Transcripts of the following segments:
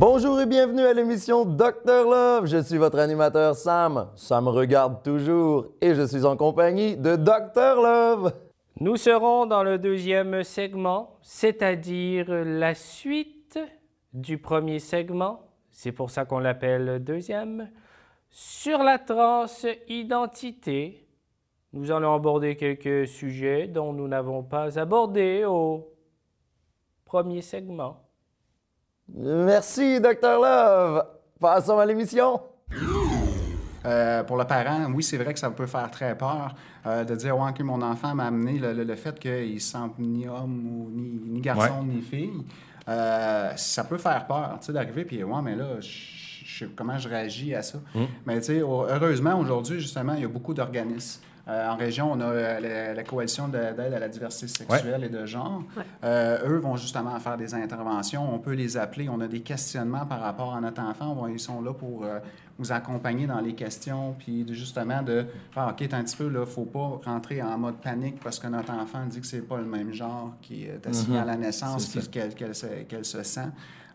Bonjour et bienvenue à l'émission Docteur Love. Je suis votre animateur Sam. Ça me regarde toujours et je suis en compagnie de Docteur Love. Nous serons dans le deuxième segment, c'est-à-dire la suite du premier segment. C'est pour ça qu'on l'appelle deuxième. Sur la transidentité, nous allons aborder quelques sujets dont nous n'avons pas abordé au premier segment. Merci Docteur Love. Passons à l'émission. Euh, pour le parent, oui, c'est vrai que ça peut faire très peur euh, de dire ouais, que mon enfant m'a amené le, le- le fait qu'il ne se sente ni homme ou ni, ni garçon ni fille. Euh, ça peut faire peur, tu sais, d'arriver puis ouais, mais là, je je sais comment je réagis à ça? Mais tu sais, au- heureusement, aujourd'hui, justement, il y a beaucoup d'organismes. Euh, en région, on a euh, la, la coalition de- d'aide à la diversité sexuelle et de genre. Euh, eux vont justement faire des interventions. On peut les appeler. On a des questionnements par rapport à notre enfant. Bon, ils sont là pour euh, vous accompagner dans les questions, puis de- justement de faire, OK, un petit peu, là, faut pas rentrer en mode panique parce que notre enfant dit que c'est pas le même genre qui est assigné à la naissance, qu'elle se, sent.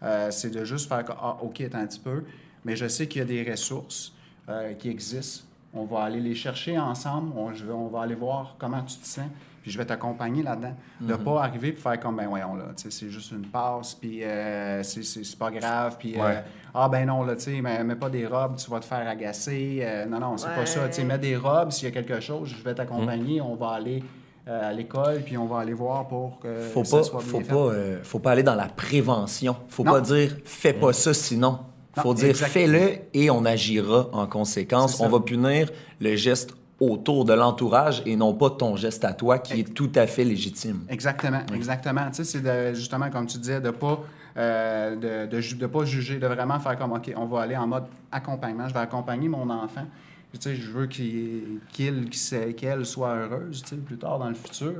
Euh, c'est de juste faire, ah, OK, un petit peu. Mais je sais qu'il y a des ressources euh, qui existent. On va aller les chercher ensemble. On, je vais- on va aller voir comment tu te sens. Puis je vais t'accompagner là-dedans. De ne pas arriver et faire comme, ben voyons, là, tu sais, c'est juste une passe, puis euh, c'est- pas grave. Puis, euh, ah ben non, là, tu sais, mets, mets pas des robes, tu vas te faire agacer. Euh, non, non, c'est pas Ouais. ça. Tu sais, mets des robes, s'il y a quelque chose, je vais t'accompagner. On va aller euh, à l'école, puis on va aller voir pour que faut ça pas, soit bien faut fait. pas, euh, faut pas aller dans la prévention. Faut Non. pas dire fais pas ça sinon. Non, Faut dire fais-le et on agira en conséquence. On va punir le geste autour de l'entourage et non pas ton geste à toi qui est tout à fait légitime. Exactement, exactement. Tu sais, c'est justement, comme tu disais, de pas, euh, de, de, pas juger, de vraiment faire comme, OK, on va aller en mode accompagnement. Je vais accompagner mon enfant. Tu sais, je veux qu'il- qu'il- qu'elle soit heureuse, tu sais, plus tard dans le futur.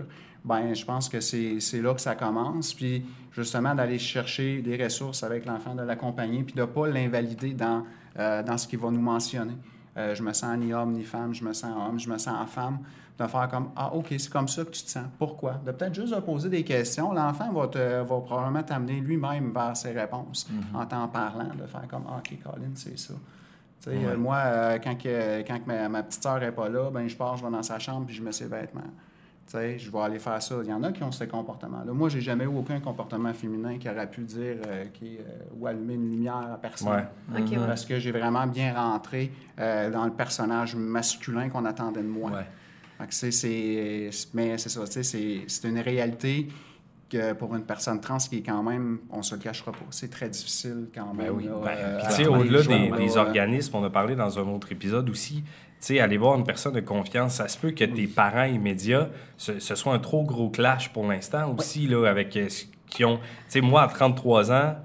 Ben, je pense que c'est là que ça commence. Puis, justement, d'aller chercher des ressources avec l'enfant, de l'accompagner, puis de ne pas l'invalider dans, euh, dans ce qu'il va nous mentionner. Euh, je me sens ni homme ni femme, je me sens homme, je me sens femme. De faire comme Ah, OK, c'est comme ça que tu te sens. Pourquoi? De peut-être juste de poser des questions. L'enfant va, te- va probablement t'amener lui-même vers ses réponses en t'en parlant, de faire comme Ah, OK, Colin, c'est ça. Euh, moi, euh, quand, que, quand que ma, ma petite sœur n'est pas là, ben, je pars, je vais dans sa chambre puis je mets ses vêtements. Tu sais, je vais aller faire ça. Il y en a qui ont ce comportement-là. Moi, j'ai jamais eu aucun comportement féminin qui aurait pu dire euh, qui, euh, ou allumer une lumière à personne. Ouais. Mhm. Ouais. Parce que j'ai vraiment bien rentré euh, dans le personnage masculin qu'on attendait de moi. Ouais. Fait que c'est, c'est- mais c'est ça, c'est, c'est une réalité que pour une personne trans qui est quand même, on se le cachera pas, c'est très difficile quand même. Ben oui. là, Ben, euh, au-delà des, organismes, on a parlé dans un autre épisode aussi, sais, aller voir une personne de confiance, ça se peut que tes parents immédiats, ce, ce soit un trop gros clash pour l'instant aussi, là, avec euh, ce qu'ils ont... Tu sais, moi, à 33 ans,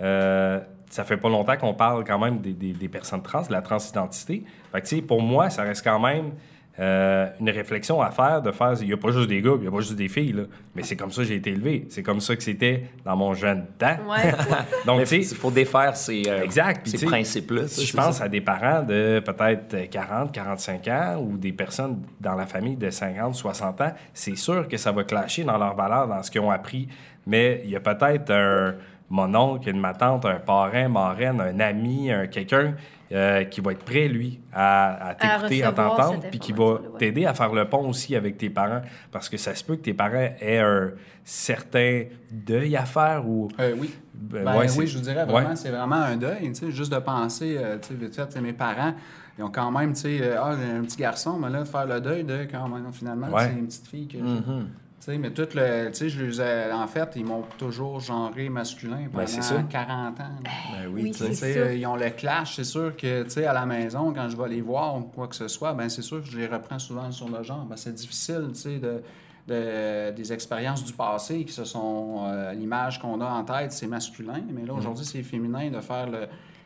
euh, ça fait pas longtemps qu'on parle quand même des, des- des personnes trans, de la transidentité. Fait que, tu sais, pour moi, ça reste quand même euh, une réflexion à faire, de faire, il n'y a pas juste des gars, il n'y a pas juste des filles, là. Mais c'est comme ça que j'ai été élevé. C'est comme ça que c'était dans mon jeune temps. Ouais. Donc, il faut défaire ces, euh, Exact. Puis, ces principes-là. Si je pense ça. à des parents de peut-être 40, 45 ans ou des personnes dans la famille de 50, 60 ans, c'est sûr que ça va clasher dans leurs valeurs, dans ce qu'ils ont appris. Mais il y a peut-être un mon oncle, une ma tante, un parrain, marraine, un ami, un quelqu'un euh, qui va être prêt, lui, à, à t'écouter, à, t'entendre, puis qui va t'aider à faire le pont aussi avec tes parents. Parce que ça se peut que tes parents aient un certain deuil à faire ou... euh, oui. Ben, Ben ouais, oui, je vous dirais vraiment, Ouais. c'est vraiment un deuil. tu sais, Juste de penser, euh, tu sais, mes parents, ils ont quand même, tu sais, euh, ah, un petit garçon, mais là, de faire le deuil de quand même, finalement, Ouais. c'est une petite fille que j'ai. Mhm. Tu sais, mais tout le. Tu sais, je les ai- en fait, ils m'ont toujours genré masculin pendant Ben, c'est ça. 40 ans. Ben Oui, oui, tu sais. Tu c'est sais, ça. euh, ils ont le clash. C'est sûr que, tu sais, à la maison, quand je vais les voir ou quoi que ce soit, ben c'est sûr que je les reprends souvent sur le genre. Ben, c'est difficile, tu sais, de, de- des expériences du passé qui se sont... euh, L'image qu'on a en tête, c'est masculin, mais là, aujourd'hui, c'est féminin de faire le,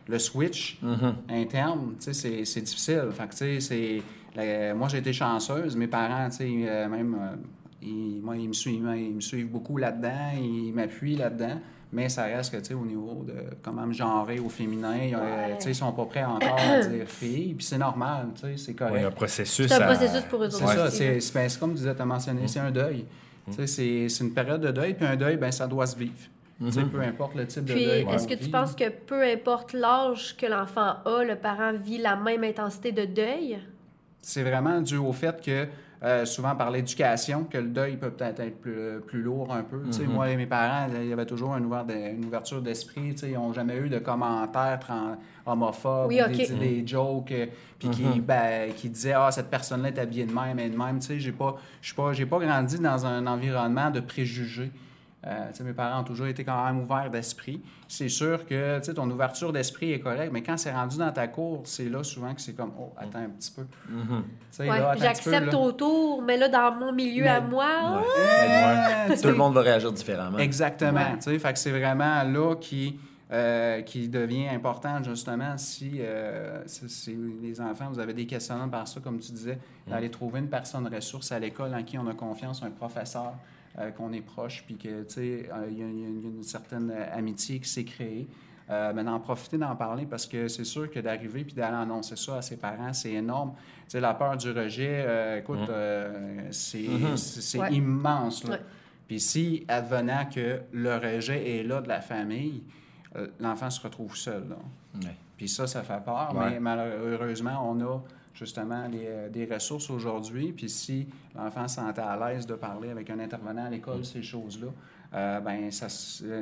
le switch interne, tu sais, c'est- c'est difficile. Fait que, tu sais, c'est... la- moi, j'ai été chanceuse. Mes parents, tu sais, euh, même, euh, ils, moi, ils me suivent, ils me suivent beaucoup là-dedans, ils m'appuient là-dedans. Mais ça reste que, tu sais, au niveau de comment me genrer au féminin, ils, euh, Ouais. tu sais, ils sont pas prêts encore à dire fille. Puis c'est normal, tu sais, c'est Il y a un correct. processus. C'est un à- processus pour eux C'est ça, aussi, c'est là. c'est- c'est comme tu disais, tu as mentionné, c'est un deuil. Tu sais, C'est c'est une période de deuil, puis un deuil, ben, ça doit se vivre. Tu sais, Peu importe le type Puis, de deuil. est-ce que tu penses que peu importe l'âge que l'enfant a, le parent vit la même intensité de deuil? C'est vraiment dû au fait que, euh, souvent par l'éducation, que le deuil peut peut-être être plus, plus lourd un peu. Sais, Moi et mes parents, il y avait toujours une, ouvert- une ouverture d'esprit. Ils n'ont jamais eu de commentaires homophobes, Oui, des, des jokes, euh, puis qui, ben, qui disaient « Ah, cette personne-là est habillée de même et de même. » pas, je suis pas, j'ai pas grandi dans un environnement de préjugés. Euh, mes parents ont toujours été quand même ouverts d'esprit. C'est sûr que tu sais, ton ouverture d'esprit est correcte, mais quand c'est rendu dans ta cour, c'est là souvent que c'est comme Oh, attends un petit peu. Tu sais, Ouais, J'accepte autour, mais là, dans mon milieu à moi, Ouais, Tout le monde va réagir différemment. Exactement. Ouais. tu sais, Fait que c'est vraiment là qui, euh, qui devient important, justement, si, euh, si- si les enfants, vous avez des questionnements par ça, comme tu disais, d'aller trouver une personne ressource à l'école en qui on a confiance, un professeur, qu'on est proche, puis que, tu sais, euh, il y, a- il y a une- il y a une certaine euh, amitié qui s'est créée. Euh, mais d'en profiter d'en parler parce que c'est sûr que d'arriver puis d'aller annoncer ça à ses parents, c'est énorme. Tu sais, la peur du rejet, euh, écoute, euh, c'est c'est- c'est Ouais. immense. là. Ouais. Puis si, advenant que le rejet est là de la famille, euh, l'enfant se retrouve seul. là. Ouais. Puis ça, ça fait peur, Ouais. mais malheureusement, on a justement des, euh, des ressources aujourd'hui. Puis si l'enfant se sentait à l'aise de parler avec un intervenant à Mm. l'école, ces choses-là, euh, ben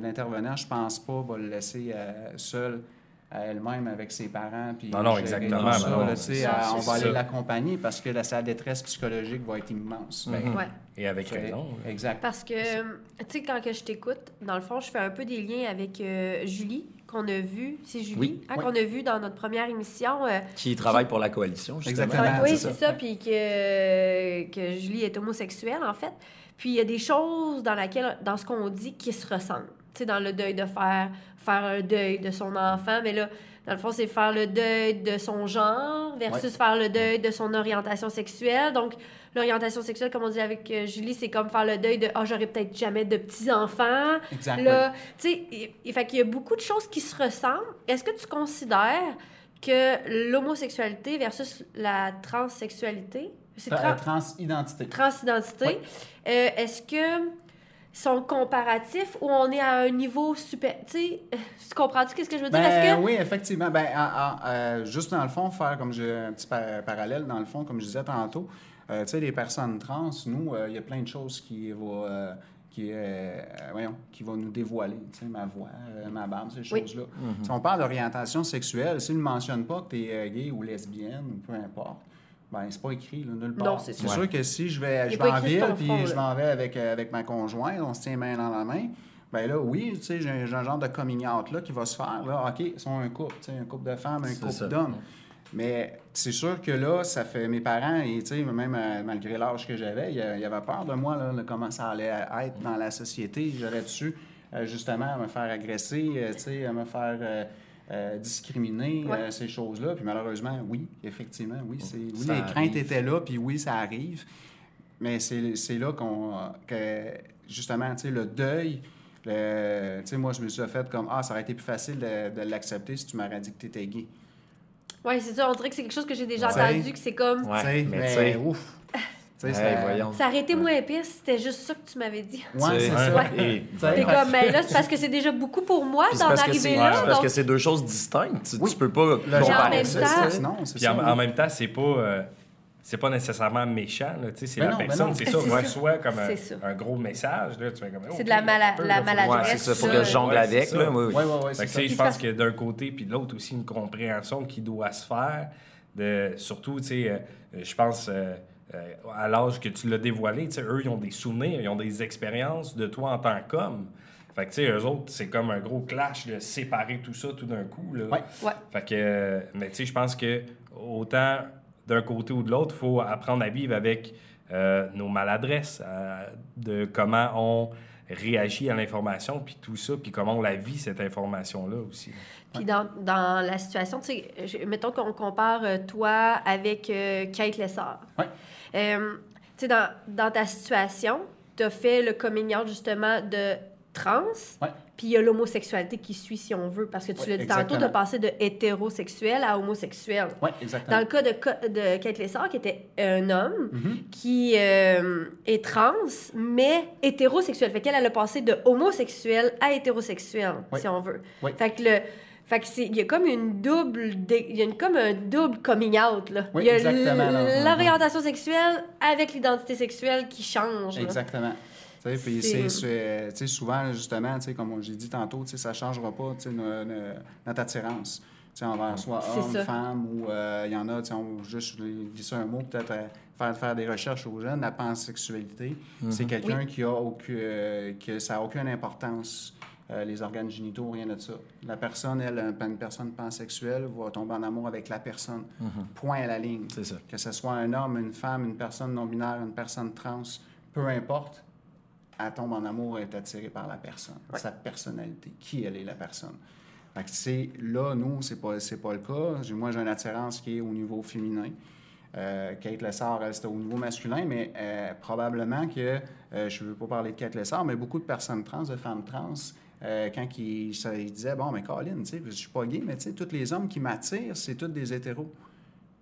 l'intervenant, je pense pas, va le laisser euh, seul à elle-même avec ses parents. Puis Non, non, exactement, ça, non, là, ça, euh, on va aller l'accompagner parce que la, sa détresse psychologique va être immense. Mm-hmm. ouais. Et avec raison. Exact. Parce que, tu sais, quand que je t'écoute, dans le fond, je fais un peu des liens avec euh, Julie, qu'on a vu. C'est Julie, Oui. hein, Oui. qu'on a vu dans notre première émission. euh, Qui travaille pour la coalition, justement. Exactement. oui, c'est c'est ça. Puis que, que Julie est homosexuelle, en fait. Puis il y a des choses dans, laquelle, dans ce qu'on dit qui se ressemblent. Tu sais, dans le deuil de faire, faire un deuil de son enfant. Mais là, dans le fond, c'est faire le deuil de son genre versus faire le deuil de son orientation sexuelle. Donc, l'orientation sexuelle, comme on dit avec euh, Julie, c'est comme faire le deuil de « Ah, j'aurais peut-être jamais de petits-enfants. » Exact. Là, tu sais, il- il fait qu'il y a beaucoup de choses qui se ressemblent. Est-ce que tu considères que l'homosexualité versus la transsexualité, c'est Tra- tran- transidentité. transidentité, Oui. euh, est-ce que sont comparatifs ou on est à un niveau super... Tu sais, tu comprends-tu qu'est-ce que je veux dire? Ben, que... Oui, effectivement. Ben, en- en- euh, juste dans le fond, faire comme j'ai un petit par- parallèle, dans le fond, comme je disais tantôt, euh, tu sais, les personnes trans, nous, euh, il y a plein de choses qui vont, euh, qui, euh, voyons, qui vont nous dévoiler, tu sais, ma voix, euh, ma barbe, ces Oui. choses-là. Si on parle d'orientation sexuelle, s'ils ne mentionnent pas que tu es gay ou lesbienne ou peu importe, ben c'est pas écrit là, nulle part. Non, c'est C'est sûr. sûr que si je vais, je vais en ville puis je m'en vais avec, euh, avec ma conjointe, on se tient main dans la main, ben là, oui, tu sais, j'ai un, genre de coming out là qui va se faire. Là, OK, ils sont un couple, tu sais, un couple de femmes, un couple d'hommes. Mais c'est sûr que là, ça fait mes parents, et tu sais, même euh, malgré l'âge que j'avais, il y a- il y avait peur de moi, là, de comment ça allait être dans la société. J'aurais dû, euh, justement, me faire agresser, euh, tu sais, me faire euh, discriminer, Ouais. euh, ces choses-là. Puis malheureusement, oui, effectivement, oui, c'est, oui Ça les craintes étaient là, puis oui, ça arrive. Mais c'est, c'est là qu'on, que, justement, tu sais, le deuil, le- tu sais, moi, je me suis fait comme, ah, ça aurait été plus facile de, de l'accepter si tu m'aurais dit que tu étais gay. Ouais, c'est ça. On dirait que c'est quelque chose que j'ai déjà Ouais. entendu, que c'est comme... Ouais, Tu sais, mais mais, ouf. Hey. Ça aurait été moins pire si c'était juste ça que tu m'avais dit. Ouais, c'est sais, ça. T'es comme, mais là, c'est parce que c'est déjà beaucoup pour moi d'en arriver là. c'est parce que c'est deux choses distinctes. Tu, Oui. tu peux pas Le comparer même ça. temps- c'est ça, non, c'est Puis ça. en, oui. en même temps, c'est pas, euh, c'est pas nécessairement méchant. C'est Ben la non, ben personne, c'est ça, C'est ça. reçoit comme un, C'est ça. un gros message. Là, tu fais comme, C'est de la mala- la maladresse. Ouais, c'est ça. Faut que je jongle avec. Là, oui, oui. Je pense que d'un côté puis de l'autre aussi une compréhension qui doit se faire de surtout tu sais euh, je pense euh, à l'âge que tu l'as dévoilé tu sais eux ils ont des souvenirs ils ont des expériences de toi en tant qu'homme fait que tu sais eux autres c'est comme un gros clash de séparer tout ça tout d'un coup là. Ouais. Ouais. fait que euh, mais tu sais je pense que autant d'un côté ou de l'autre il faut apprendre à vivre avec euh, nos maladresses euh, de comment on réagit à l'information, puis tout ça, puis comment on la vit, cette information-là aussi. Puis dans, dans la situation, tu sais, mettons qu'on compare toi avec euh, Kate Lessard. Ouais. Euh, tu sais, dans, dans ta situation, tu as fait le coming out justement de trans, Ouais. puis il y a l'homosexualité qui suit, si on veut, parce que tu Ouais, l'as dit tantôt, tu as exactement. passé de hétérosexuel à homosexuel. Oui, Dans exactement. le cas de, de Kate Lessard, qui était un homme Mhm. qui euh, est trans, mais hétérosexuel. Fait qu'elle, elle a passé de homosexuel à hétérosexuel, si on veut. Oui. Fait que le... Fait que c'est, il y a comme une double, dé- il y a une, comme un double coming out, là. Oui, il y a exactement, là. l- l'orientation sexuelle avec l'identité sexuelle qui change. Exactement. Tu sais, Puis C'est- souvent, justement, tu sais, comme j'ai dit tantôt, tu sais, ça ne changera pas tu sais, no- no- notre attirance tu sais, envers soit C'est homme, ça. femme, ou euh, il y en a, tu sais, on juste glisser un mot, peut-être euh, faire, faire des recherches aux jeunes, la pansexualité, c'est quelqu'un qui a aucun, euh, que ça n'a aucune importance. Euh, les organes génitaux, rien de ça. La personne, elle, une personne pansexuelle, va tomber en amour avec la personne. Point à la ligne. C'est ça. Que ce soit un homme, une femme, une personne non-binaire, une personne trans, peu importe, elle tombe en amour et est attirée par la personne, sa personnalité, qui elle est la personne. Fait que c'est là, nous, c'est pas, c'est pas le cas. Moi, j'ai une attirance qui est au niveau féminin. Euh, Kate Lessard, elle, c'était au niveau masculin, mais euh, probablement que, euh, je ne veux pas parler de Kate Lessard, mais beaucoup de personnes trans, de femmes trans, euh, quand ça- ils disaient, bon, mais Colin, tu sais, je suis pas gay, mais tu sais, tous les hommes qui m'attirent, c'est tous des hétéros.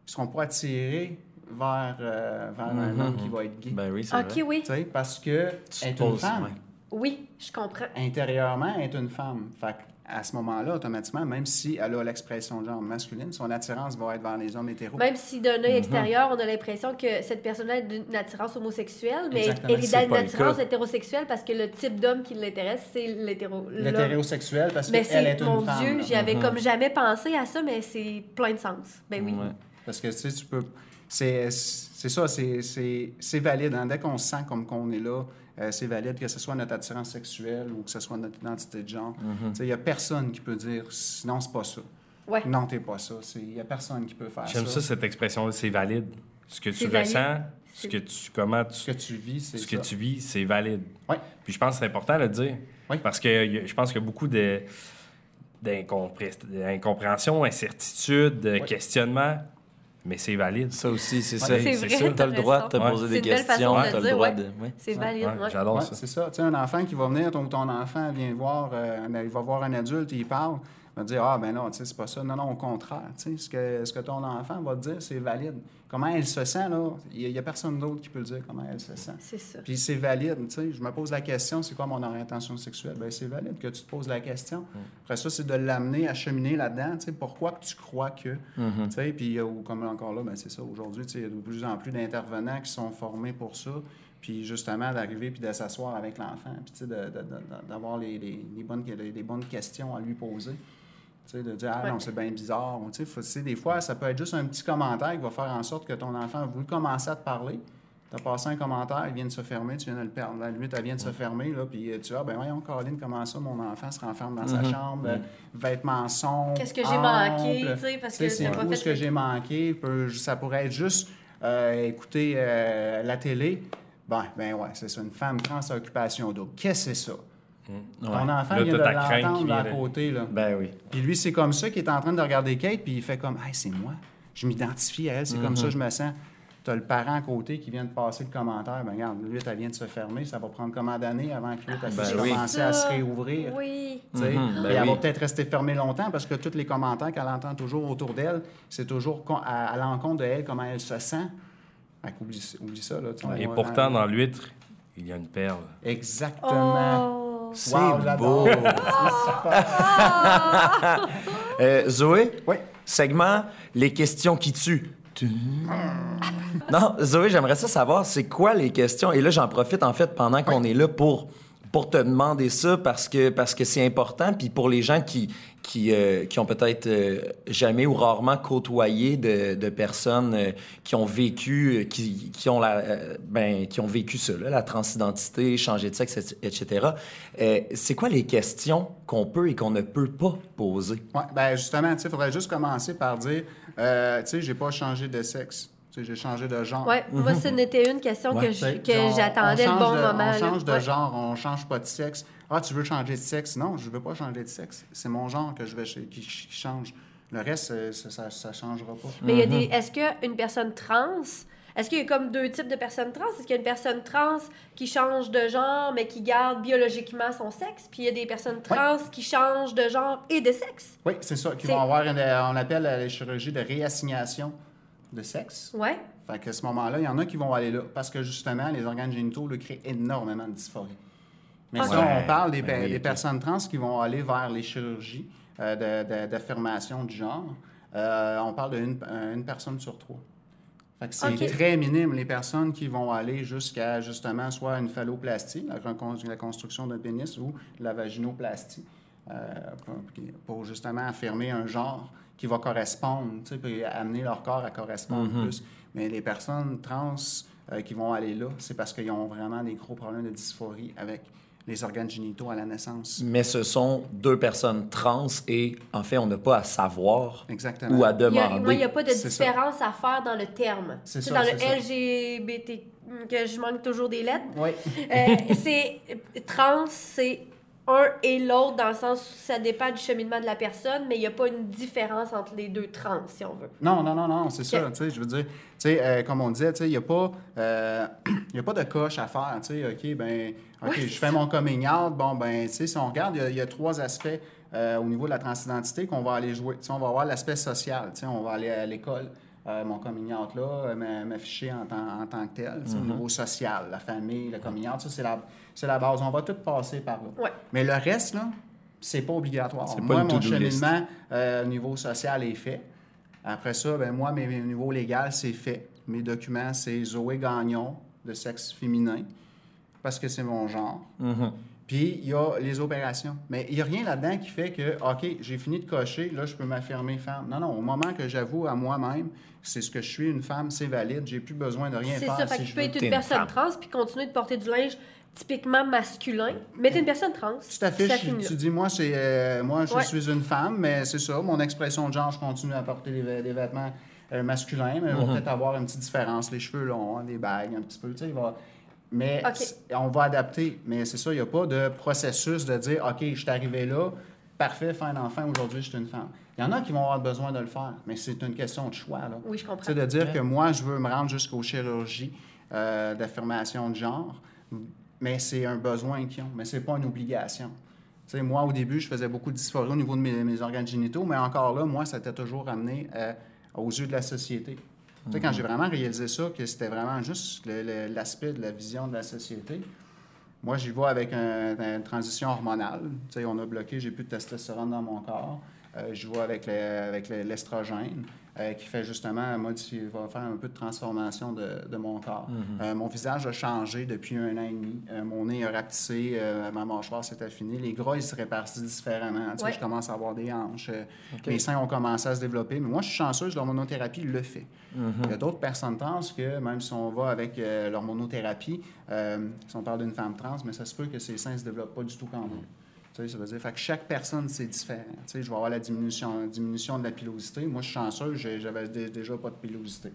Ils seront pas attirés vers, euh, vers un homme qui va être gay. Ben oui, c'est Ok, vrai. oui. Tu sais, parce que Tu est une femme. ouais. Oui, je comprends. Intérieurement, est une femme. Fait à ce moment-là, automatiquement, même si elle a l'expression de genre masculine, son attirance va être vers les hommes hétéros. Même si d'un Mhm. œil extérieur, on a l'impression que cette personne-là est d'une attirance homosexuelle, mais Exactement. elle est pas le attirance hétérosexuelle parce que le type d'homme qui l'intéresse, c'est l'hétéro. L'hétérosexuel, parce Mais qu'elle est c'est, une mon femme. Dieu, j'y avais comme jamais pensé à ça, mais c'est plein de sens. Ben oui. Ouais. Parce que, tu sais, tu peux... C'est c'est ça, c'est- c'est c'est valide. hein. Dès qu'on se sent comme qu'on est là, euh, c'est valide, que ce soit notre attirance sexuelle ou que ce soit notre identité de genre. Tu sais, Il n'y a personne qui peut dire « non, c'est pas ça Ouais. Non, t'es pas ça. C'est- Il n'y a personne qui peut faire ça. J'aime ça, cette expression-là, c'est valide. Ce que tu valide. ressens, ce que tu, comment tu, Ce que tu vis, c'est ce ça. que tu vis, c'est valide. Ouais. Puis je pense que c'est important de le dire. Oui. Parce que y a- je pense qu'il y a beaucoup d'incompréhension, incertitude, questionnement, mais c'est valide. Ça aussi, c'est ça. C'est ça. T'as le droit de te poser des questions, de t'as le droit de... C'est valide, Ouais, ouais. J'adore Ouais, ça. c'est ça. Tu sais, un enfant qui va venir, ton, ton enfant vient voir, euh, il va voir un adulte, il parle, va dire Ah, ben non, tu sais, c'est pas ça. Non, non, au contraire. Tu sais, ce que, ce que ton enfant va te dire, c'est valide. Comment elle se sent, là, il n'y a, personne d'autre qui peut le dire comment elle se sent. C'est ça. Puis c'est valide, tu sais. Je me pose la question, c'est quoi mon orientation sexuelle? Ben c'est valide que tu te poses la question. Après ça, c'est de l'amener à cheminer là-dedans, tu sais. Pourquoi que tu crois que, tu sais. Puis euh, ou comme encore là, ben c'est ça. Aujourd'hui, tu sais, il y a de plus en plus d'intervenants qui sont formés pour ça. Puis justement, d'arriver puis de s'asseoir avec l'enfant, puis tu sais, de- de- de- d'avoir les, les- les bonnes, les, les bonnes questions à lui poser. Tu sais, de dire, ah Ouais. non, c'est bien bizarre. Ou, tu sais, faut- des fois, ça peut être juste un petit commentaire qui va faire en sorte que ton enfant a voulu commencer à te parler. Tu as passé un commentaire, il vient de se fermer, tu viens de le perdre. La limite, elle vient de se fermer, là, puis euh, tu vois, ben voyons, Caroline, comment ça, mon enfant se renferme dans sa chambre, euh, vêtements sombres. Qu'est-ce que j'ai manqué, tu sais, parce que c'est pas fait ce que j'ai manqué? peut- ça pourrait être juste euh, écouter euh, la télé. Ben, ben ouais, c'est ça, une femme trans à occupation double. Qu'est-ce que c'est ça? Ton enfant Là, vient de l'entendre à côté, là. Ben oui. Puis lui, c'est comme ça qu'il est en train de regarder Kate, puis il fait comme Hey, c'est moi. Je m'identifie à elle, c'est comme ça que je me sens. Tu as le parent à côté qui vient de passer le commentaire. Ben regarde, lui, elle vient de se fermer. Ça va prendre combien d'années avant que lui, puisse Ben oui. commencer à se réouvrir? Oui. Mhm, ben Et elle oui. va peut-être rester fermée longtemps parce que tous les commentaires qu'elle entend toujours autour d'elle, c'est toujours à, à l'encontre de elle, comment elle se sent. Oublie ça. Là, Et pourtant, dans- dans l'huître, il y a une perle. Exactement. Oh. C'est Wow, beau. C'est super. Euh, Zoé, Oui. segment Les questions qui tuent. Tu- non, Zoé, j'aimerais ça savoir, c'est quoi les questions? Et là, j'en profite, en fait, pendant qu'on est là pour, pour te demander ça, parce que parce que c'est important. Puis pour les gens qui, qui, euh, qui ont peut-être euh, jamais ou rarement côtoyé de, personnes euh, qui ont vécu, qui, qui, ont la, ben, qui ont vécu là, la transidentité, changer de sexe, et- etc. C'est quoi les questions qu'on peut et qu'on ne peut pas poser? Oui, ben justement, tu faudrait juste commencer par dire, tu sais, j'ai pas changé de sexe. Tu sais, j'ai changé de genre. Ouais, moi, ce n'était une question Ouais. que j'attendais le bon de- moment. On là. change de Ouais. genre, on change pas de sexe. Ah, tu veux changer de sexe? Non, je veux pas changer de sexe. C'est mon genre que je vais ch- qui, qui change. Le reste, euh, ça, ça, ça changera pas. Mais il y a des. Mhm. Est-ce qu'une personne trans. Est-ce qu'il y a comme deux types de personnes trans? Est-ce qu'il y a une personne trans qui change de genre, mais qui garde biologiquement son sexe? Puis il y a des personnes trans qui changent de genre et de sexe? Oui, c'est ça. Qui vont avoir, une, on appelle euh, les chirurgies de réassignation de sexe. Ouais. Fait qu'à ce moment-là, il y en a qui vont aller là parce que justement, les organes génitaux le créent énormément de dysphorie. Mais Ok. ça, on parle des, Ben oui, des personnes trans qui vont aller vers les chirurgies euh, de- de- d'affirmation du genre. Euh, on parle d'une une personne sur trois. Fait que c'est très minime les personnes qui vont aller jusqu'à justement soit une phalloplastie, la, construction d'un pénis, ou la vaginoplastie, euh, pour, pour justement affirmer un genre qui va correspondre, tu sais, puis amener leur corps à correspondre plus. Mais les personnes trans euh, qui vont aller là, c'est parce qu'ils ont vraiment des gros problèmes de dysphorie avec les organes génitaux à la naissance. Mais ce sont deux personnes trans et en fait, on n'a pas à savoir Exactement. ou à demander. moi, il n'y a pas de ça. différence à faire dans le terme. C'est Tu sais, ça, Dans le ça. LGBT, que je manque toujours des lettres. Oui. Euh, c'est trans, c'est un et l'autre dans le sens où ça dépend du cheminement de la personne, mais il n'y a pas une différence entre les deux trans, si on veut. Non, non, non, non, c'est ça. Tu sais, je veux dire, tu sais, euh, comme on disait, tu sais, il n'y a, pas, euh, il y a pas de coche à faire. Tu sais, OK, ben, OK, Ouais, je fais mon coming out. Bon, ben, tu sais, si on regarde, il y a- il y, a trois aspects euh, au niveau de la transidentité qu'on va aller jouer. Tu sais, on va avoir l'aspect social. Tu sais, on va aller à l'école. euh, mon coming out là, euh, m'a- m'afficher en tant, en tant que tel, tu sais, au niveau social, la famille, le coming out, ça c'est la, c'est la base. On va tout passer par là. Ouais. Mais le reste, là, c'est pas obligatoire. C'est pas Moi, mon cheminement euh, au niveau social est fait. Après ça, ben moi, mes, mes niveaux légal, c'est fait. Mes documents, c'est Zoé Gagnon, de sexe féminin, parce que c'est mon genre. Mhm. Puis, il y a les opérations. Mais il n'y a rien là-dedans qui fait que, OK, j'ai fini de cocher, là, je peux m'affirmer femme. Non, non, au moment que j'avoue à moi-même, c'est ce que je suis, une femme, c'est valide, j'ai plus besoin de rien C'est faire ça, fait si que tu je peux être une une personne femme. trans puis continuer de porter du linge typiquement masculin, mais t'es une personne trans. Tu t'affiches, tu dis, moi, c'est, euh, moi je Ouais. suis une femme, mais c'est ça, mon expression de genre, je continue à porter des, vê- des vêtements euh, masculins, mais il Mhm. va peut-être avoir une petite différence, les cheveux longs, des bagues, un petit peu, tu sais, il va... Mais c'est- on va adapter. Mais c'est ça, il n'y a pas de processus de dire, OK, je suis arrivé là, parfait, fin d'enfant, aujourd'hui, je suis une femme. Il y en a qui vont avoir besoin de le faire, mais c'est une question de choix, là. Oui, je comprends. Tu sais, de dire que moi, je veux me rendre jusqu'aux chirurgies euh, d'affirmation de genre, mais c'est un besoin qu'ils ont, mais c'est pas une obligation. Tu sais, moi, au début, je faisais beaucoup de dysphorie au niveau de mes, mes organes génitaux, mais encore là, moi, ça t'a toujours amené euh, aux yeux de la société. Quand j'ai vraiment réalisé ça, que c'était vraiment juste l'aspect de la vision de la société, moi, j'y vais avec un- une transition hormonale. Tu sais, on a bloqué, j'ai plus de testostérone dans mon corps. Euh, j'y vais avec le- avec le- l'estrogène, euh, qui fait justement modifier, va faire un peu de transformation de, de mon corps. Euh, mon visage a changé depuis un an et demi. Euh, mon nez a rapetissé, euh, ma mâchoire s'est affinée. Les gras, ils se répartissent différemment. Tu sais, Ouais. Je commence à avoir des hanches. euh, Mes seins ont commencé à se développer. Mais moi, je suis chanceuse, l'hormonothérapie le fait. Il y a d'autres personnes trans que, même si on va avec euh, l'hormonothérapie, euh, si on parle d'une femme trans, mais ça se peut que ses seins ne se développent pas du tout quand même. Tu sais, ça veut dire fait que chaque personne, c'est différent. Tu sais, je vais avoir la diminution, diminution de la pilosité. Moi, je suis chanceux, j'avais dé- déjà pas de pilosité.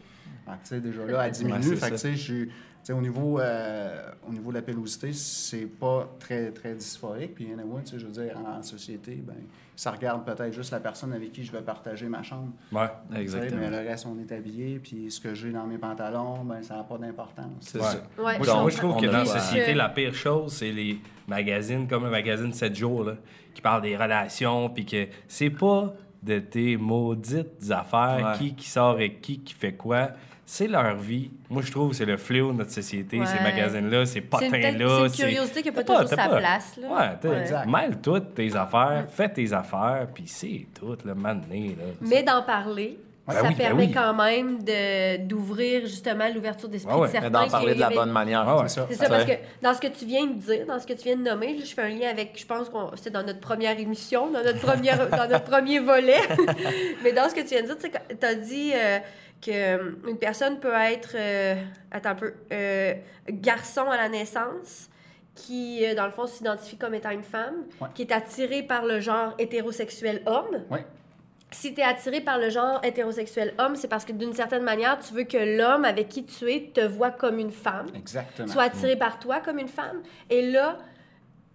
Fait que, tu sais, déjà là, elle diminue. Ouais, fait que, ça. tu sais, je suis- tu sais, au, niveau, euh, au niveau de la pilosité, c'est pas très, très dysphorique. Puis, anyway, tu sais, je veux dire, en, en société, ben, ça regarde peut-être juste la personne avec qui je vais partager ma chambre. Sais, Exactement. Mais le reste, on est habillé, puis ce que j'ai dans mes pantalons, ben, ça n'a pas d'importance. C'est Ouais. ça. Ouais, Moi, je moi, trouve que dans la société, Que- la pire chose, c'est les magazines comme le magazine 7 jours, là, qui parlent des relations, puis que c'est pas de tes maudites affaires, Ouais. qui qui sort avec qui, qui fait quoi. C'est leur vie. Moi, je trouve que c'est le fléau de notre société, ces Ouais. magazines-là, ces potins-là. c'est une curiosité qui n'a pas toujours sa pas- place, là. Ouais, mêle toutes tes affaires, fais tes affaires, puis c'est tout, le moment donné, là. Mais d'en parler, Ben ça oui, ben permet oui. quand même de- d'ouvrir justement l'ouverture d'esprit Ah ouais, de certains. Mais d'en parler de la bonne manière. Ouais. C'est ça. C'est ça, parce que dans ce que tu viens de dire, dans ce que tu viens de nommer, je fais un lien avec, je pense que c'est dans notre première émission, dans notre, première, dans notre premier volet. Mais dans ce que tu viens de dire, tu as dit euh, qu'une personne peut être, euh, attends un peu, euh, garçon à la naissance, qui, euh, dans le fond, s'identifie comme étant une femme, Ouais. qui est attirée par le genre hétérosexuel homme. Si tu es attiré par le genre hétérosexuel homme, c'est parce que d'une certaine manière, tu veux que l'homme avec qui tu es te voit comme une femme, Exactement. soit attiré par toi comme une femme. Et là,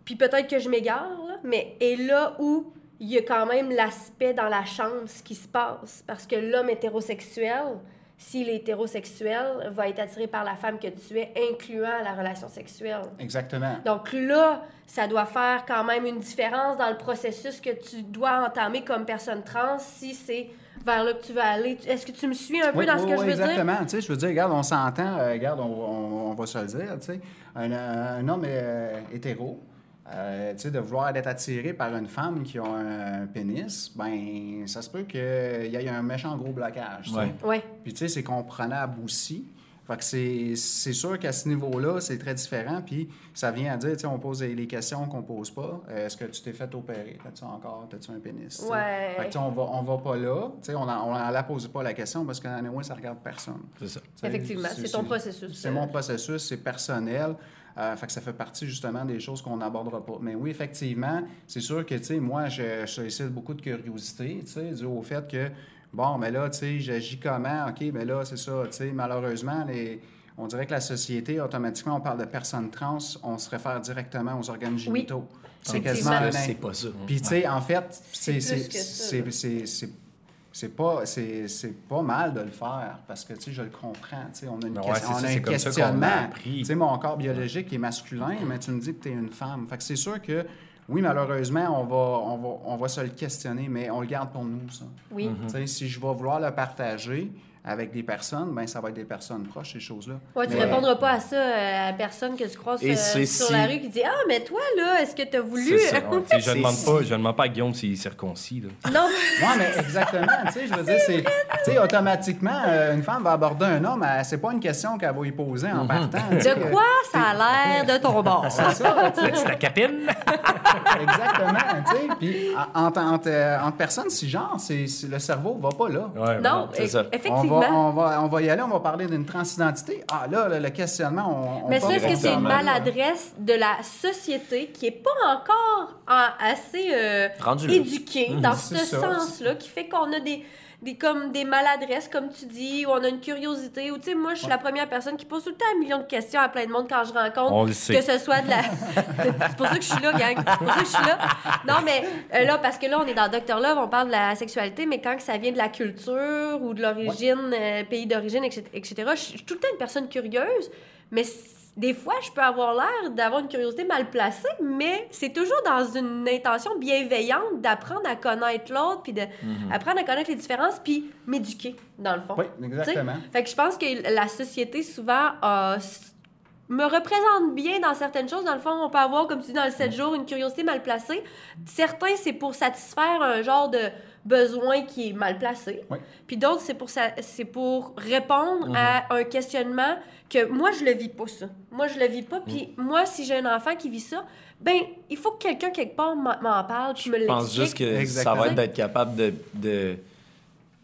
puis peut-être que je m'égare, mais et là où il y a quand même l'aspect dans la chance qui se passe, parce que l'homme hétérosexuel, s'il est hétérosexuel, va être attiré par la femme que tu es, incluant la relation sexuelle. Exactement. Donc là, ça doit faire quand même une différence dans le processus que tu dois entamer comme personne trans si c'est vers là que tu veux aller. Est-ce que tu me suis un peu Oui, dans ce que oui, je veux dire? exactement. Tu sais, je veux dire, regarde, on s'entend, euh, regarde, on, on- on va se le dire, tu sais, un, un homme euh, hétéro, euh, tu sais, de vouloir être attiré par une femme qui a un, pénis, ben, ça se peut qu'il y ait un méchant gros blocage, tu sais. Ouais. Ouais. Puis, tu sais, c'est comprenable aussi. Fait que c'est c'est sûr qu'à ce niveau-là, c'est très différent. Puis, ça vient à dire, tu sais, on pose les questions qu'on pose pas. Euh, Est-ce que tu t'es fait opérer? T'as-tu encore? T'as-tu un pénis? tu sais? Ouais. Fait que, tu sais, on va, on va pas là. Tu sais, on ne on la pose pas la question parce qu'en anyway, ça regarde personne. C'est ça. Effectivement, c'est ton processus. C'est mon processus, c'est personnel. Euh, fait que ça fait partie justement des choses qu'on n'abordera pas. Mais oui, effectivement, c'est sûr que, tu sais, moi, je, je sollicite beaucoup de curiosité, tu sais, dû au fait que, bon, mais là, tu sais, j'agis comment? OK, mais là, c'est ça, tu sais, malheureusement, les, on dirait que la société, automatiquement, on parle de personnes trans, on se réfère directement aux organes génitaux. C'est Effectivement. quasiment... C'est pas ça. puis, tu sais, en fait, c'est c'est- pas, c'est c'est pas mal de le faire parce que, tu sais, je le comprends. Tu sais, on a, une Ben question- on a un questionnement. Tu sais, mon corps biologique est masculin, mais tu me dis que tu es une femme. Fait que c'est sûr que, oui, malheureusement, on va, on, va, on va se le questionner, mais on le garde pour nous, ça. Oui. Tu sais, si je vais vouloir le partager avec des personnes, ben ça va être des personnes proches, ces choses-là. Ouais, tu Mais- répondras pas à ça euh, à la personne que tu croises euh, sur si- la rue qui dit Ah, mais toi, là, est-ce que tu as voulu. Ça. Ouais, je C'est demande si- pas, je demande pas à Guillaume s'il est circoncis. là. non, Oui, mais exactement. Tu sais, je veux dire, c'est. Tu sais, automatiquement, euh, une femme va aborder un homme, c'est pas une question qu'elle va y poser en partant. tu sais, de quoi ça a l'air de ton bord? C'est ça, tu sais. C'est ta capine? Exactement, tu sais. Puis, en- euh, entre personnes, si genre, le cerveau va pas là. Ouais, Non, effectivement. Va, on, va, on va y aller, on va parler d'une transidentité. Ah là, le, le questionnement, on, on Mais ça, est-ce que c'est une maladresse de la société qui est pas encore en- assez euh, éduquée dans ce sens-là, qui fait qu'on a des, des, comme des maladresses, comme tu dis, où on a une curiosité, ou tu sais, moi, je suis la première personne qui pose tout le temps un million de questions à plein de monde quand je rencontre. On le sait. Que ce soit de la... c'est pour ça que je suis là, gang. C'est pour ça que je suis là. Non, mais euh, là, parce que là, on est dans Dr. Love, on parle de la sexualité, mais quand ça vient de la culture ou de l'origine, euh, pays d'origine, etc., etc., je suis tout le temps une personne curieuse, mais des fois, je peux avoir l'air d'avoir une curiosité mal placée, mais c'est toujours dans une intention bienveillante d'apprendre à connaître l'autre, puis d'apprendre à connaître les différences, puis m'éduquer, dans le fond. Oui, exactement. T'sais? Fait que je pense que la société, souvent, me représente bien dans certaines choses. Dans le fond, on peut avoir, comme tu dis, dans le 7 jours, une curiosité mal placée. Certains, c'est pour satisfaire un genre de besoin qui est mal placé. Oui. Puis d'autres, c'est pour, ça- c'est pour répondre à un questionnement que moi, je le vis pas, ça. Moi, je le vis pas. Puis moi, si j'ai un enfant qui vit ça, ben, il faut que quelqu'un, quelque part, m'en parle, puis me Je pense l'explique. juste que Exactement. ça va être d'être capable de, de,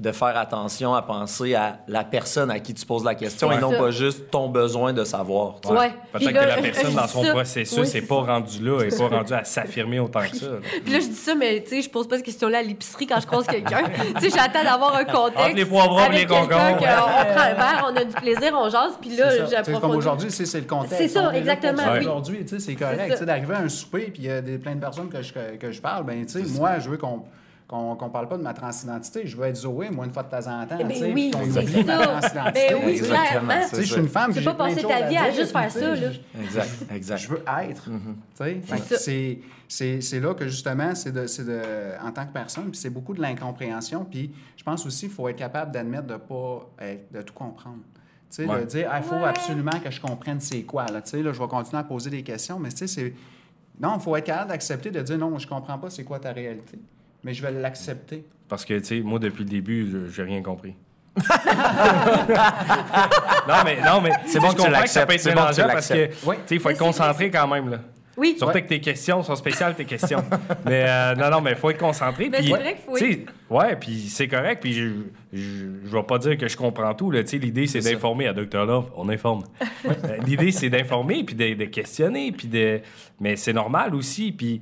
de faire attention à penser à la personne à qui tu poses la question et non ça. pas juste ton besoin de savoir. Ouais. Puis Peut-être que la personne, dans son ça. processus, Oui, n'est c'est pas rendue là, n'est pas rendue à s'affirmer autant que ça. là. Puis là, je dis ça, mais tu sais, je pose pas cette question-là à l'épicerie quand je croise quelqu'un. tu sais, j'attends d'avoir un contexte. Entre les poivrons les quelqu'un concombres. que On prend un verre, on a du plaisir, on jase, puis là, sais, Comme j'approfondis. aujourd'hui, c'est le contexte. C'est ça, exactement, oui. Aujourd'hui, tu sais, c'est correct. ça. Tu sais, D'arriver à un souper, puis il y a des, plein de personnes que je, que je parle, ben tu sais, moi, je veux qu'on qu'on qu'on parle pas de ma transidentité. Je veux être Zoé, moi, une fois de temps en temps. Eh ben oui, qu'on c'est ça. transidentité. Ben oui, clairement. Je suis une femme. Tu peux plein passer ta vie à juste faire ça, là. Exact, exact. je veux être. Ça. c'est c'est c'est là que justement, c'est de, c'est de, en tant que personne, puis c'est beaucoup de l'incompréhension. Puis je pense aussi qu'il faut être capable d'admettre de pas être- de tout comprendre. Tu sais, Ouais. de dire, il faut absolument que je comprenne c'est quoi. Là, tu sais, là, je vais continuer à poser des questions, mais tu sais, c'est. Non, il faut être capable d'accepter de dire, non, je comprends pas c'est quoi ta réalité, mais je vais l'accepter. Parce que, tu sais, moi, depuis le début, je- j'ai rien compris. non, mais, non, mais C'est bon que tu comprends ça peut l'acceptes, être c'est bon que tu parce que, tu. Oui. sais, il faut être concentré quand même, là. Oui, Surtout Ouais. que tes questions sont spéciales, tes questions. mais euh, non, non, mais il faut être concentré. Mais puis, c'est vrai qu'il faut tu sais, Ouais, puis c'est correct. Puis je, je, je vais pas dire que je comprends tout. là. Tu sais, L'idée, c'est C'est ça. d'informer. À Dr. Love, on informe. Euh, L'idée, c'est d'informer, puis de, de questionner. Puis de... Mais c'est normal aussi. Puis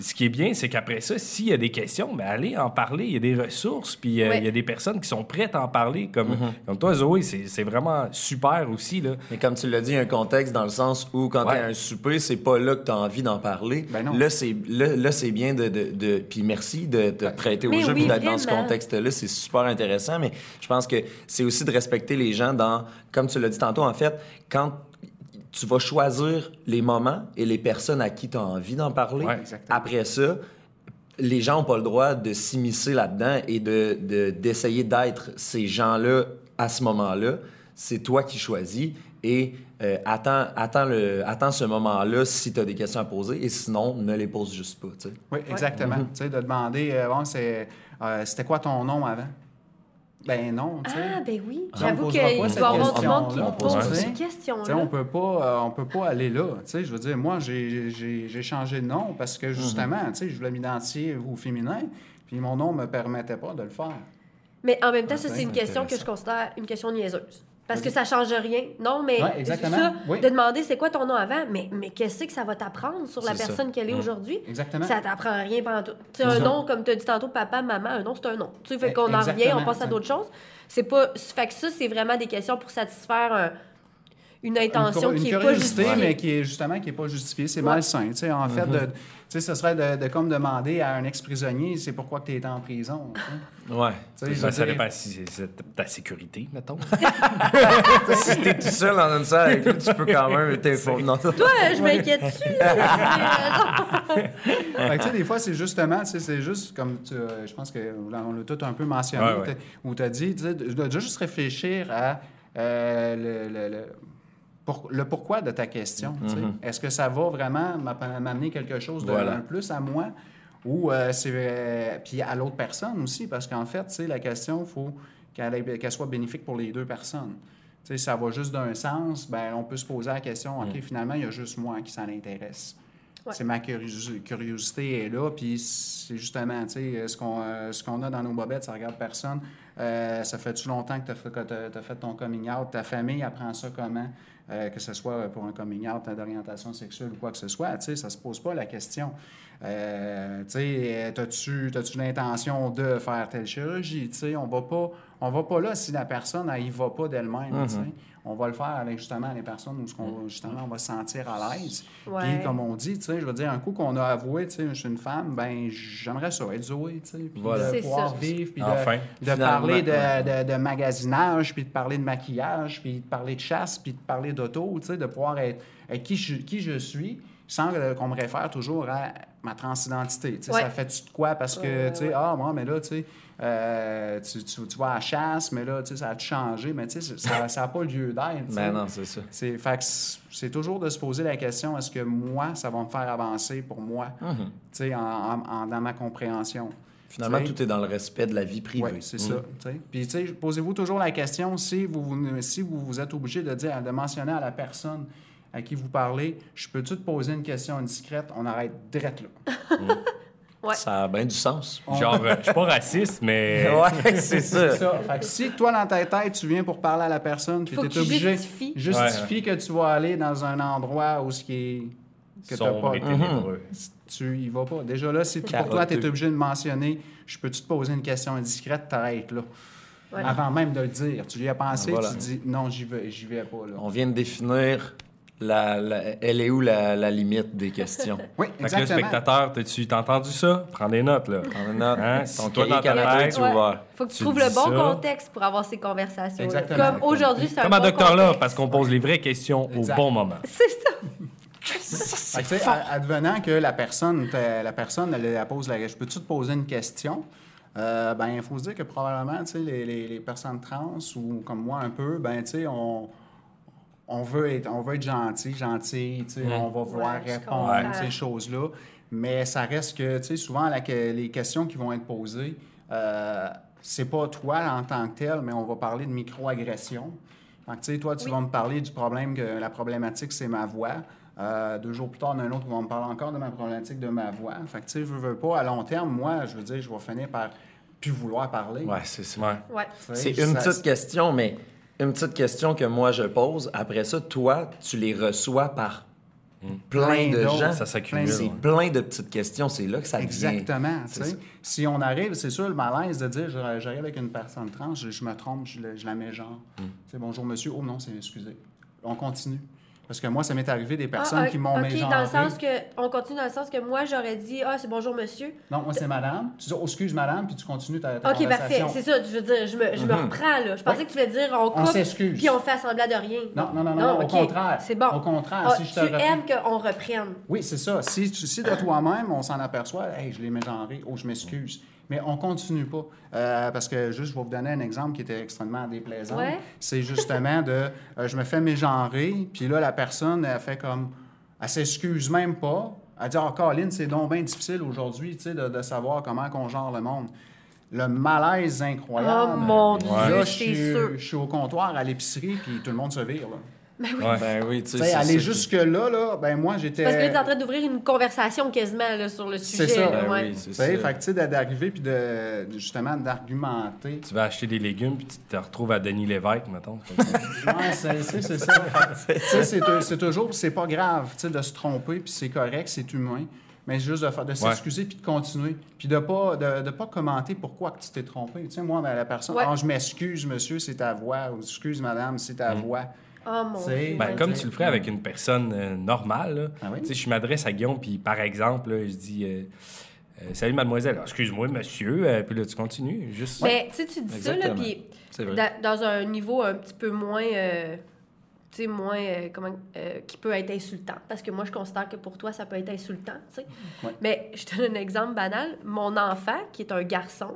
ce qui est bien, c'est qu'après ça, s'il y a des questions, ben allez en parler. Il y a des ressources, puis euh, Ouais. il y a des personnes qui sont prêtes à en parler. Comme, comme toi, Zoé, c'est vraiment super aussi. Là. Mais comme tu l'as dit, il y a un contexte dans le sens où quand Ouais. tu as un souper, c'est pas là que tu as envie d'en parler. Ben non. Là, c'est là, là, c'est bien de, de, de- puis merci de te prêter au Mais jeu oui, puis d'être dans ce contexte-là, c'est super intéressant, mais je pense que c'est aussi de respecter les gens dans comme tu l'as dit tantôt en fait, quand tu vas choisir les moments et les personnes à qui tu as envie d'en parler. Ouais. Après ça, les gens n'ont pas le droit de s'immiscer là-dedans et de, de- d'essayer d'être ces gens-là à ce moment-là. C'est toi qui choisis et euh, attends, attends, le, attends ce moment-là si tu as des questions à poser et sinon, ne les pose juste pas. Oui, exactement. Tu sais, de demander, euh, bon, euh, c'était quoi ton nom avant? Ben non, tu sais. Ah, ben oui. J'avoue qu'il doit y avoir du monde qui pose ces sais, on peut pas, euh, on peut pas aller là. Tu sais, je veux dire, moi, j'ai, j'ai, j'ai changé de nom parce que justement, tu sais, je voulais m'identifier au féminin, puis mon nom me permettait pas de le faire. Mais en même temps, ça, c'est une question que je considère une question niaiseuse. Parce que ça change rien. Non, mais Ouais, exactement. ça, Oui. de demander c'est quoi ton nom avant, mais, mais qu'est-ce que ça va t'apprendre sur la personne qu'elle est aujourd'hui? Exactement. Ça t'apprend rien pendant tout. Un nom, comme tu as dit tantôt, papa, maman, un nom, c'est un nom. Tu sais, fait Eh, qu'on en revient, on passe à d'autres choses. C'est pas... Fait que ça, c'est vraiment des questions pour satisfaire un- une intention une, qui une est pas curiosité, justifiée. mais qui est justement qui est pas justifiée. C'est Ouais. malsain. Tu sais, en fait, de, tu sais, ce serait de, de comme demander à un ex-prisonnier c'est pourquoi tu es en prison. tu. Tu je Ben, ça dépend si c'est- ta sécurité, mettons. si t'es tout seul dans une salle avec lui, tu peux quand même. Non, Toi, je m'inquiète dessus. Fait que, tu sais, des fois, c'est justement, tu sais, c'est juste comme tu, euh, je pense que là, on l'a tout un peu mentionné, Ouais, où ouais. t'as- où tu as dit, tu sais, de, de juste réfléchir à euh, le, le- le- pour- le pourquoi de ta question. sais. Est-ce que ça va vraiment m'amener quelque chose de Voilà. plus à moi? Ou euh, c'est euh, puis à l'autre personne aussi parce qu'en fait, la question, il faut qu'elle soit bénéfique pour les deux personnes. Tu sais, ça va juste d'un sens, ben on peut se poser la question, OK, finalement, il y a juste moi qui s'en intéresse. Ouais. C'est ma curios- curiosité est là, puis c'est justement, tu sais, ce qu'on euh, ce qu'on a dans nos bobettes, ça regarde personne. Euh, ça fait-tu longtemps que tu as, fait ton coming out? Ta famille apprend ça comment? Euh, que ce soit pour un coming out d'orientation sexuelle ou quoi que ce soit, tu sais, ça se pose pas la question. Euh, tu sais, t'as-tu t'as-tu l'intention de faire telle chirurgie? Tu sais, on va pas, on va pas là si la personne, elle y va pas d'elle-même, tu. On va le faire avec justement les personnes où ce qu'on, justement, on va se sentir à l'aise. Ouais. Puis, comme on dit, tu sais, je veux dire, un coup qu'on a avoué, tu sais, je suis une femme, ben j'aimerais ça être Zoé, tu sais, puis Voilà. de pouvoir ça. vivre, puis de- Enfin. de, Finalement, parler de, de- de magasinage, puis de parler de maquillage, puis de parler de chasse, puis de parler d'auto, tu sais, de pouvoir être, être qui, je, qui je suis, sans euh, qu'on me réfère toujours à ma transidentité. Tu sais, Ouais. Ça fait-tu de quoi? Parce que, tu sais, ouais. ah, moi, mais là, tu sais, euh, tu, tu, tu vas à la chasse, mais là, tu sais, ça a changé, mais tu sais, ça n'a pas lieu d'être. tu sais. Ben non, c'est ça. C'est, fait que c'est toujours de se poser la question est-ce que moi, ça va me faire avancer pour moi, Mhm. tu sais, en, en- en- dans ma compréhension. Finalement, tout est dans le respect de la vie privée. oui, c'est Mm. ça. Puis, tu sais, posez-vous toujours la question si vous, vous- si vous, vous êtes obligé de dire, de mentionner à la personne à qui vous parlez, je peux-tu te poser une question indiscrète? On arrête direct là. Ouais. Ça a bien du sens. Genre, euh, je suis pas raciste, mais. Ouais, c'est ça. C'est ça. Fait que si toi, dans ta tête, tu viens pour parler à la personne, puis tu es obligé, justifie que tu vas aller dans un endroit où ce qui est... que Sombre pas... et ténébreux. tu y vas pas. Déjà là, si pour toi, tu Carotteux. es obligé de mentionner, je peux-tu te poser une question indiscrète, t'arrêtes là. Avant même de le dire. Tu y as pensé, Voilà. tu dis non, j'y vais, j'y vais pas là. On vient de définir la, la- elle est où la, la limite des questions? Oui, Fait que le exactement. spectateur, t'as-tu t'as entendu ça? Prends des notes, là. Prends une note. Hein? Ton toi, dans ta tête- ouvert. Faut que tu, Tu trouves le bon ça. contexte pour avoir ces conversations. Exactement. Comme aujourd'hui, c'est un Comme un bon docteur là, parce qu'on pose les vraies questions Exact. au bon moment. C'est ça. Fait que, tu sais, a- advenant que la personne, la personne, elle, elle pose la je peux-tu te poser une question? Euh, ben, il faut se dire que probablement, tu sais, les, les- les personnes trans ou comme moi un peu, ben, tu sais, on, on veut être, on veut être gentil, gentil, tu sais, on va vouloir Ouais, répondre à ces choses-là. Mais ça reste que, tu sais, souvent, la- que les questions qui vont être posées, euh, c'est pas toi en tant que tel, mais on va parler de microagression. Fait que, tu sais, toi, tu Oui. vas me parler du problème que la problématique, c'est ma voix. Euh, deux jours plus tard, en a un autre qui va me parler encore de ma problématique de ma voix. Fait que, tu sais, je veux pas, à long terme, moi, je veux dire, je vais finir par plus vouloir parler. Ouais, c'est ça. Ouais. C'est une ça- petite question, mais une petite question que moi je pose. Après ça, toi, tu les reçois par plein Plein de gens. Ça s'accumule, C'est ouais. plein de petites questions. C'est là que ça devient... Exactement. ça. Si on arrive, c'est sûr, le malaise de dire j'arrive avec une personne trans, je, je me trompe, je, le- je la mets genre. Mm. C'est bonjour monsieur. Oh non, c'est excusez. On continue. Parce que moi, ça m'est arrivé des personnes Ah, qui m'ont ok, mégenré. dans le sens que on continue dans le sens que moi j'aurais dit ah c'est bonjour monsieur. Non, moi, c'est madame. Tu dis, oh, excuse madame, puis tu continues ta, ta Ok parfait, conversation. c'est ça. Je veux dire, je me, je me reprends là. Je pensais que tu voulais dire on On coupe s'excuse. puis on fait semblant de rien. Non, non, non, non, au contraire. C'est bon. Au contraire, Ah, si je te tu reprends- aimes qu'on reprenne. Oui, c'est ça. Si, tu- si de toi-même, on s'en aperçoit, hey, je l'ai mégenré, oh, je m'excuse. Mais on continue pas. Euh, parce que, juste, je vais vous donner un exemple qui était extrêmement déplaisant. Ouais. C'est justement de, euh, je me fais mégenrer, puis là, la personne, elle fait comme, elle s'excuse même pas. Elle dit, oh, Colin, c'est donc bien difficile aujourd'hui, tu sais, de, de savoir comment qu'on genre le monde. Le malaise incroyable. Oh, mon Dieu, Là, je suis, sûr. je suis au comptoir à l'épicerie, puis tout le monde se vire, là. Ouais. Ben oui, tu sais, c'est aller ça. jusque-là, là, ben moi, j'étais... Parce que tu es en train d'ouvrir une conversation quasiment là, sur le sujet. ça. là, Ben ouais. oui, c'est Tu ça. sais, fait que, tu sais, d'a- d'arriver puis de, justement d'argumenter. Tu vas acheter des légumes, puis tu te retrouves à Denis Lévesque, mettons. Ouais, c'est c'est- c'est ça. Tu sais, c'est c'est toujours, c'est pas grave, tu sais, de se tromper, puis c'est correct, c'est humain. Mais juste de, faire- de s'excuser puis de continuer. Puis de pas, de, de pas commenter pourquoi que tu t'es trompé. Tu sais, moi, ben, la personne, Ouais. ah, je m'excuse, monsieur, c'est ta voix, ou excuse, madame, c'est ta voix. Oh mon C'est- Dieu. Ben, comme tu le ferais avec une personne euh, normale, là. Ah oui? Tu sais, je m'adresse à Guillaume, puis par exemple, là, je dis euh, Euh, Salut, mademoiselle. Alors, Excuse-moi, monsieur. Euh, puis là, tu continues. Juste. Mais tu sais, tu dis ça, là, Exactement. puis C'est vrai. dans, dans un niveau un petit peu moins. euh, tu sais, moins. euh, comment. euh, qui peut être insultant. Parce que moi, je considère que pour toi, ça peut être insultant, tu sais. Ouais. Mais je te donne un exemple banal. Mon enfant, qui est un garçon,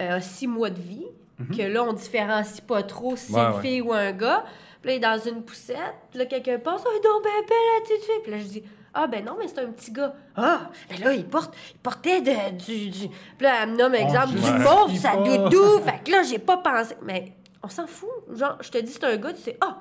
euh, a six mois de vie, que là, on différencie pas trop si c'est Ouais, une ouais. fille ou un gars. Puis là, il est dans une poussette. Puis là, quelqu'un passe. Oh, donc, ben belle, la petite fille. Puis là, je dis. Ah, ben non, mais c'est un petit gars. Ah, ben là, il, porte, il portait de, du, du. Puis là, elle me nomme exemple du mauve, ça doudou. Fait que là, j'ai pas pensé. Mais on s'en fout. Genre, je te dis, c'est un gars, tu sais. Ah!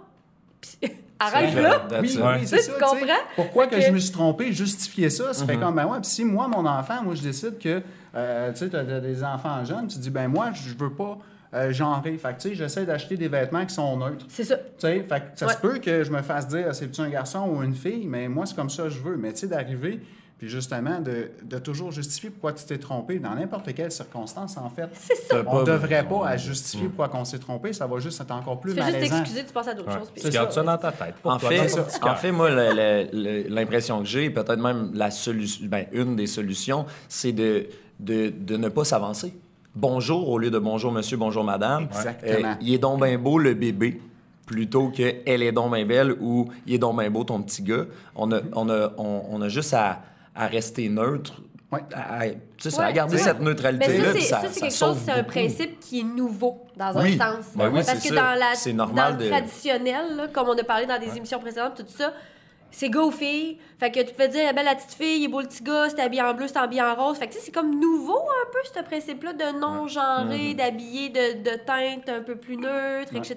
Puis, arrête là. Oui, oui, c'est Tu ça. tu comprends? Pourquoi que, que- je me suis trompé, justifier ça, ça fait Mm-hmm. comme, ben ouais, puis si moi, mon enfant, moi, je décide que, euh, tu sais, t'as t'as des enfants jeunes, tu dis, ben moi, je veux pas euh, genrer. Fait que, tu sais, j'essaie d'acheter des vêtements qui sont neutres. C'est ça. Tu sais, fait que ça Ouais. se peut que je me fasse dire, c'est-tu un garçon ou une fille, mais moi, c'est comme ça que je veux. Mais tu sais, d'arriver, puis justement, de, de toujours justifier pourquoi tu t'es trompé dans n'importe quelle circonstance, en fait. C'est ça. On ne devrait pas à justifier pourquoi on s'est trompé, ça va juste être encore plus Tu fais juste malaisant. t'excuser, tu passes à d'autres Ouais. choses. Tu gardes ça dans ta tête. En fait, en fait, moi, le- le- le- l'impression que j'ai, peut-être même la solution, ben, une des solutions, c'est de, de, de ne pas s'avancer. Bonjour au lieu de bonjour monsieur, bonjour madame. Exactement. Euh, il est donc bien beau le bébé plutôt que elle est donc bien belle ou il est donc bien beau ton petit gars. On a, on a, on, on a juste à, à rester neutre. Ouais. À, à- tu sais, ça, Ouais, à garder ouais. cette neutralité-là. ça, c'est ça, ça, c'est ça quelque chose, c'est un principe qui est nouveau dans Oui. un sens. Ben oui, Parce c'est que ça. dans, la, C'est normal dans le de- traditionnel, là, comme on a parlé dans des émissions précédentes, tout ça, c'est gars ou fille. Fait que tu peux dire, la belle la petite fille, il est beau le petit gars, c'est habillé en bleu, c'est habillé en rose. Fait que tu sais, c'est comme nouveau un peu, ce principe-là de non-genré, d'habiller de, de teinte un peu plus neutre, Ouais. etc.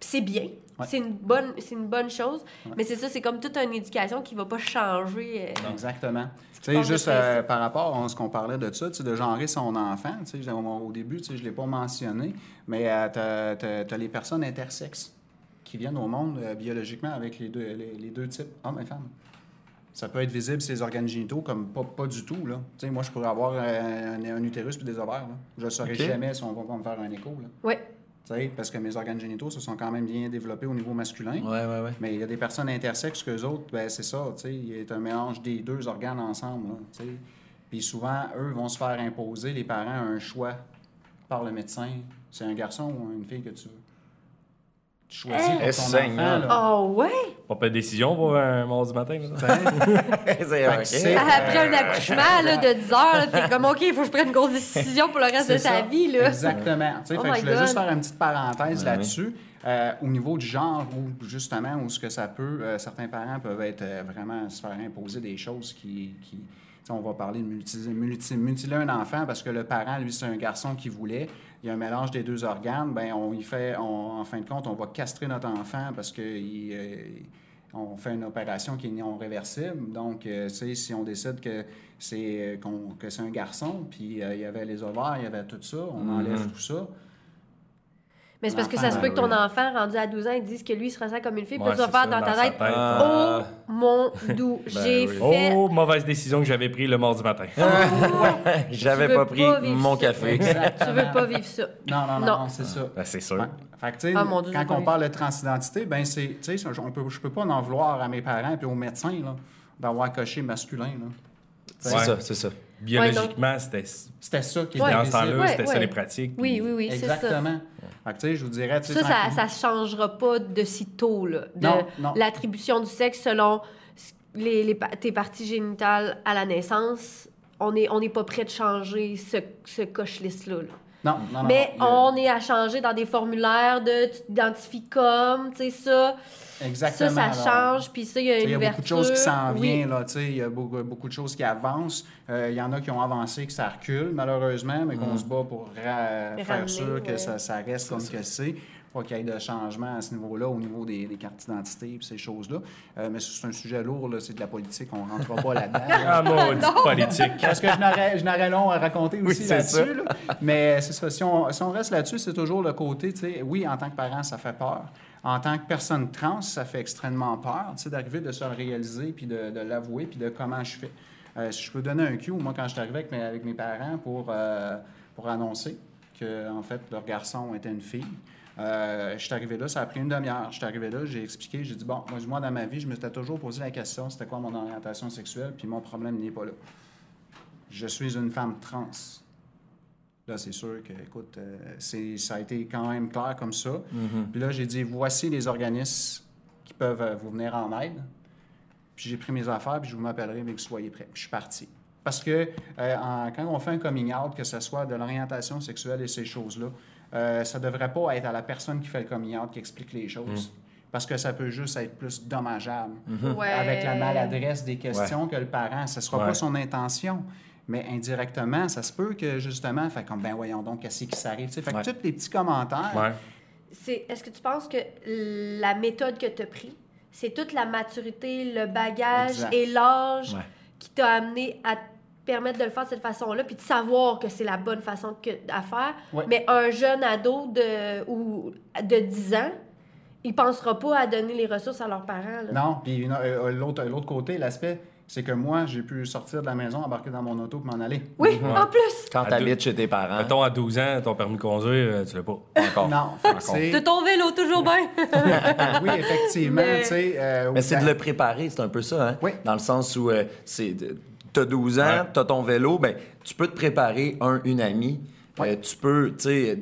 Puis c'est bien. Ouais. C'est une bonne, c'est une bonne chose. Mais c'est ça, c'est comme toute une éducation qui va pas changer. euh, Exactement. Tu sais, juste euh, par rapport à ce qu'on parlait de ça, de genrer son enfant, tu sais, au début, tu sais, je ne l'ai pas mentionné, mais tu as, les personnes intersexes qui viennent au monde euh, biologiquement avec les deux, les, les deux types, hommes et femmes. Ça peut être visible les organes génitaux comme pas, pas du tout. Là. Moi, je pourrais avoir un, un utérus puis des ovaires. Là. Je ne saurais jamais si on va pas me faire un écho. Là. Ouais. Tu sais, parce que mes organes génitaux se sont quand même bien développés au niveau masculin. Ouais, ouais, ouais. Mais il y a des personnes intersexes qu'eux autres, ben, c'est ça, tu sais, il y a un mélange des deux organes ensemble, là, tu sais. Puis souvent, eux vont se faire imposer, les parents, un choix par le médecin. C'est un garçon ou une fille que tu veux. Tu choisis Hein? pour ton Eh, enfant, là. Oh, ouais! Pas de décision pour un mardi matin. là. C'est que ok. c'est- Après un accouchement là, de 10 heures, t'es comme, OK, il faut que je prenne une grosse décision pour le reste de sa ça. vie. Là. Exactement. Tu sais, Oh fait que je voulais God. juste faire une petite parenthèse Ouais, là-dessus. Euh, au niveau du genre, où justement, où ce que ça peut, euh, certains parents peuvent être euh, vraiment se faire imposer des choses qui. on va parler de multi- multi- mutiler un enfant parce que le parent, lui, c'est un garçon qui voulait. Il y a un mélange des deux organes. Ben, on y fait, on- en fin de compte, on va castrer notre enfant parce que il, euh, on fait une opération qui est non réversible. Donc, euh, si on décide que c'est euh, qu'on- que c'est un garçon, puis euh, il y avait les ovaires, il y avait tout ça, on enlève tout ça. Mais c'est parce que ça se peut ben que ton oui. enfant, rendu à 12 ans, il dise que lui, il se ressent comme une fille. Puis tu vas faire dans ta tête, Ah. oh mon doux, Ben j'ai oui. fait... Oh, mauvaise décision que j'avais prise le mardi matin. J'avais Tu veux pas pris mon café. Tu veux pas vivre ça. Non, non, non, c'est ça. Ben, c'est sûr. Fait que, tu sais, Ah, quand on parle de transidentité, ben c'est, tu sais, on peut, je peux pas en vouloir à mes parents et aux médecins là, d'avoir coché masculin. Là. C'est Ouais. ça, c'est ça. Biologiquement, c'était. C'était ça qui Ouais. était Dans ce temps-là, c'était ça les pratiques. Oui, puis- oui, oui, c'est ça. Exactement. Que, tu sais, je vous dirais, Ça, ça, ça changera pas de si tôt, là. De l'attribution du sexe selon les, les tes parties génitales à la naissance. On n'est on est pas prêt de changer ce, ce coche-list-là. là. Non, non, non. Mais non, on est à changer dans des formulaires de tu t'identifies comme, tu sais, ça. Exactement. Ça, ça alors. change, puis ça, il y a une Il y a beaucoup de choses qui s'en Oui. viennent, là, tu sais, il y a beaucoup, beaucoup de choses qui avancent. Euh, il y en a qui ont avancé, que ça recule, malheureusement, mais qu'on se bat pour ra- faire sûr que ça, ça reste comme que c'est. Pas qu'il y ait de changement à ce niveau-là, au niveau des, des cartes d'identité et ces choses-là. Euh, mais c'est un sujet lourd, là, c'est de la politique, on ne rentrera pas là-dedans. Ah, maudite politique. Parce que je n'aurais, je n'aurais long à raconter aussi c'est ça. là-dessus. là. Mais c'est ça. Si on, si on reste là-dessus, c'est toujours le côté, tu sais, oui, en tant que parent, ça fait peur. En tant que personne trans, ça fait extrêmement peur, tu sais, d'arriver, de se réaliser, puis de, l'avouer, puis de comment je fais. Euh, je peux donner un cue, moi, quand je suis arrivé avec mes, parents pour, euh, pour annoncer que, en fait, leur garçon était une fille, euh, je suis arrivé là, ça a pris une demi-heure. Je suis arrivé là, j'ai expliqué, j'ai dit, bon, moi, dans ma vie, je me suis toujours posé la question, c'était quoi mon orientation sexuelle, puis mon problème n'est pas là. Je suis une femme trans. Là, c'est sûr que, écoute, euh, c'est, ça a été quand même clair comme ça. Puis là, j'ai dit, voici les organismes qui peuvent euh, vous venir en aide. Puis j'ai pris mes affaires, puis je vous m'appellerai, mais que soyez prêts. Puis je suis parti. Parce que euh, en- quand on fait un coming out, que ce soit de l'orientation sexuelle et ces choses-là, euh, ça ne devrait pas être à la personne qui fait le coming out qui explique les choses. Parce que ça peut juste être plus dommageable. Ouais. Avec la maladresse des questions que le parent, ce ne sera Ouais. pas son intention. Mais indirectement, ça se peut que justement, fait comme, ben voyons donc, qu'est-ce qui s'arrive? Tu sais, Fait que Ouais. tous les petits commentaires, Ouais. C'est- Est-ce que tu penses que la méthode que tu as pris, c'est toute la maturité, le bagage Exact. et l'âge Ouais. qui t'a amené à te permettre de le faire de cette façon-là, puis de savoir que c'est la bonne façon que, à faire? Ouais. Mais un jeune ado de, ou de 10 ans, il pensera pas à donner les ressources à leurs parents. là. Non, puis euh, l'autre l'autre côté, l'aspect, c'est que moi, j'ai pu sortir de la maison, embarquer dans mon auto et m'en aller. Oui, en plus. Quand t'habites chez tes parents. Mettons, à 12 ans, ton permis de conduire, euh, tu l'as pas. Encore. Non, c'est- De ton vélo, toujours bien. oui, effectivement, Mais- tu sais. euh, Mais c'est de le préparer, c'est un peu ça, hein? Oui. Dans le sens où euh, c'est. T'as 12 ans, Ouais. t'as ton vélo, ben tu peux te préparer un, une amie. Ouais. Euh, tu peux, tu sais,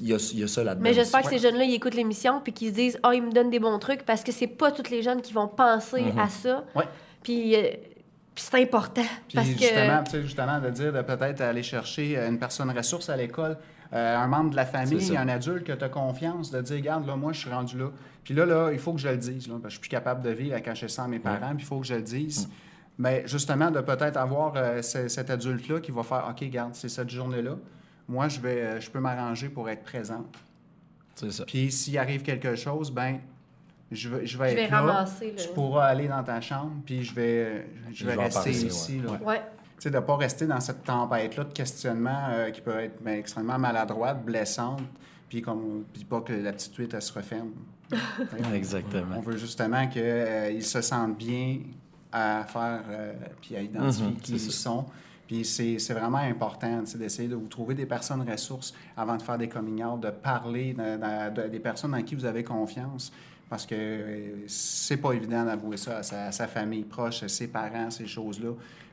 il y a, il y a ça là-dedans. Mais j'espère que ces jeunes-là, ils écoutent l'émission puis qu'ils se disent Ah, ils me donnent des bons trucs parce que c'est pas tous les jeunes qui vont penser à ça. Ouais. Puis, euh, puis c'est important. Puis parce justement, que. tu sais, justement, de dire de peut-être aller chercher euh, une personne ressource à l'école, euh, un membre de la famille, un adulte que tu as confiance, de dire, regarde, là, moi, je suis rendu là. Puis là, là, il faut que je le dise, là, parce que je suis plus capable de vivre à cacher ça à mes parents, puis il faut que je le dise. Mais justement, de peut-être avoir euh, ce- cet adulte-là qui va faire, OK, regarde, c'est cette journée-là. Moi, je, vais, euh, je peux m'arranger pour être présente. C'est ça. Puis s'il arrive quelque chose, ben je vais, je vais Je vais être là. ramasser, là. Tu pourras aller dans ta chambre, puis je vais, je vais rester ici. là. Ouais. Tu sais, de ne pas rester dans cette tempête-là de questionnement euh, qui peut être ben, extrêmement maladroite, blessante, puis comme puis pas que la petite huître, elle se referme. On Exactement. veut justement qu'ils se sentent bien à faire, euh, puis à identifier Mhm, qui ils ça. sont. Puis c'est c'est vraiment important tu sais, d'essayer de vous trouver des personnes ressources avant de faire des coming out, de parler de- de- de- des personnes en qui vous avez confiance. Parce que euh, c'est pas évident d'avouer ça à sa, à sa famille proche, à ses parents, ces choses-là.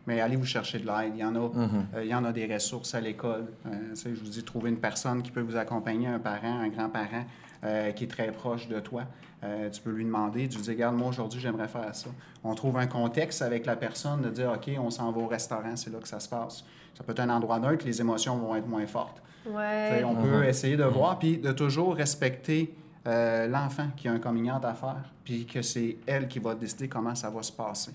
Mais allez vous chercher de l'aide. Il y en a, euh, il y en a des ressources à l'école. Euh, je vous dis, trouver une personne qui peut vous accompagner, un parent, un grand-parent euh, qui est très proche de toi. Euh, tu peux lui demander, tu lui dis, regarde, moi aujourd'hui, j'aimerais faire ça. On trouve un contexte avec la personne de dire, OK, on s'en va au restaurant, c'est là que ça se passe. Ça peut être un endroit neutre, les émotions vont être moins fortes. Ouais. on peut essayer de voir, puis de toujours respecter euh, l'enfant qui a un coming out à faire, puis que c'est elle qui va décider comment ça va se passer.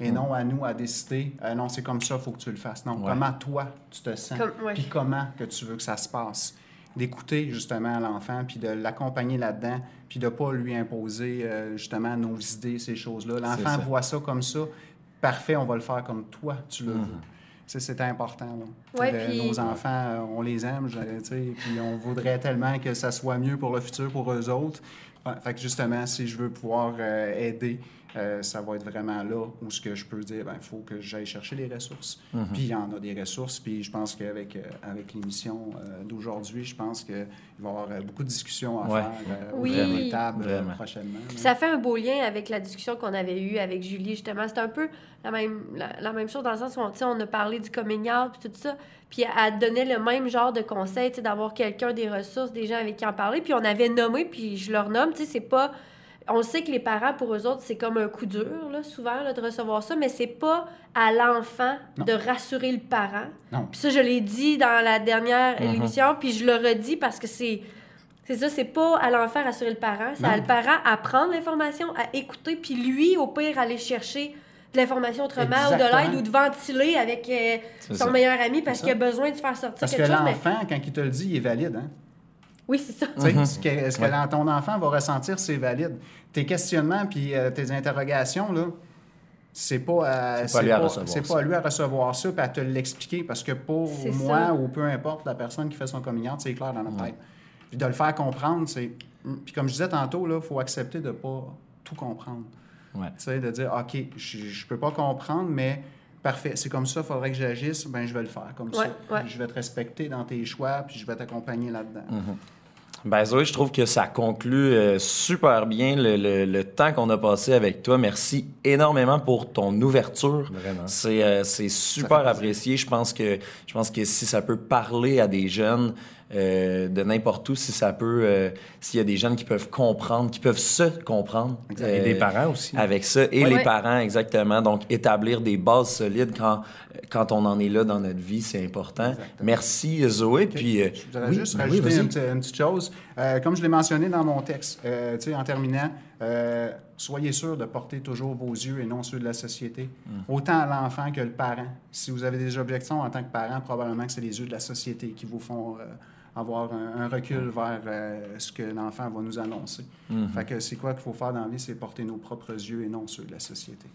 Et non à nous à décider, euh, non, c'est comme ça, il faut que tu le fasses. Non, Ouais. comment toi, tu te sens, Comme- ouais. puis comment que tu veux que ça se passe? D'écouter justement l'enfant, puis de l'accompagner là-dedans, puis de ne pas lui imposer euh, justement nos idées, ces choses-là. L'enfant voit ça comme ça, parfait, on va le faire comme toi, tu le veux. C'est important. Ouais, de- Nos enfants, euh, on les aime, je- tu sais, puis on voudrait tellement que ça soit mieux pour le futur, pour eux autres. Fait que justement, si je veux pouvoir euh, aider, euh, ça va être vraiment là où ce que je peux dire, il faut que j'aille chercher les ressources. Mhm. Puis il y en a des ressources, puis je pense qu'avec euh, avec l'émission euh, d'aujourd'hui, je pense qu'il va y avoir euh, beaucoup de discussions à Ouais. faire euh, Oui. euh, Vraiment. prochainement. Puis ça fait un beau lien avec la discussion qu'on avait eue avec Julie, justement. C'est un peu la même, la, la même chose dans le sens où on, a parlé du coming out puis tout ça. Puis elle donnait le même genre de conseil, tu sais, d'avoir quelqu'un, des ressources, des gens avec qui en parler. Puis on avait nommé, puis je leur nomme, tu sais, c'est pas... On sait que les parents, pour eux autres, c'est comme un coup dur, là, souvent, là, de recevoir ça, mais c'est pas à l'enfant de rassurer le parent. Non. Puis ça, je l'ai dit dans la dernière Mhm. émission, puis je le redis parce que c'est... C'est ça, c'est pas à l'enfant rassurer le parent, c'est à le parent à prendre l'information, à écouter, puis lui, au pire, aller chercher de l'information autrement ou de l'aide ou de ventiler avec euh, son ça. meilleur ami parce qu'il a besoin de faire sortir Parce que quelque l'enfant, quand il te le dit, il est valide. Hein? Oui, c'est ça. Sais, Mhm. Ce que, ce que ton enfant va ressentir, c'est valide. Tes questionnements puis euh, tes interrogations, là, c'est pas, à- C'est pas à lui à recevoir pas à lui à recevoir ça puis à te l'expliquer parce que pour moi ça. ou peu importe la personne qui fait son coming c'est clair dans notre tête. Puis de le faire comprendre, c'est. Puis comme je disais tantôt, il faut accepter de pas tout comprendre. Ouais. Tu sais, de dire, OK, je, je peux pas comprendre, mais parfait, c'est comme ça, il faudrait que j'agisse, ben je vais le faire comme Ouais, ça. ouais. Je vais te respecter dans tes choix, puis je vais t'accompagner là-dedans. Ben Zoé, je trouve que ça conclut euh, super bien le, le- le temps qu'on a passé avec toi. Merci énormément pour ton ouverture. Vraiment. C'est euh, super apprécié. Je pense que je pense que si ça peut parler à des jeunes euh, de n'importe où, si ça peut, euh, s'il y a des jeunes qui peuvent comprendre, qui peuvent se comprendre. Et euh, des parents aussi. avec ça et Ouais. les Ouais. parents exactement. Donc établir des bases solides quand quand on en est là dans notre vie, c'est important. Exactement. Merci Zoé. Puis euh, Je voudrais oui, juste ben rajouter une, petite- une petite chose. Euh, comme je l'ai mentionné dans mon texte, euh, tu sais, en terminant, euh, soyez sûr de porter toujours vos yeux et non ceux de la société. Mm. Autant à l'enfant que le parent. Si vous avez des objections en tant que parent, probablement que c'est les yeux de la société qui vous font euh, avoir un, un recul vers euh, ce que l'enfant va nous annoncer. Mm-hmm. Fait que c'est quoi qu'il faut faire dans la vie, c'est porter nos propres yeux et non ceux de la société.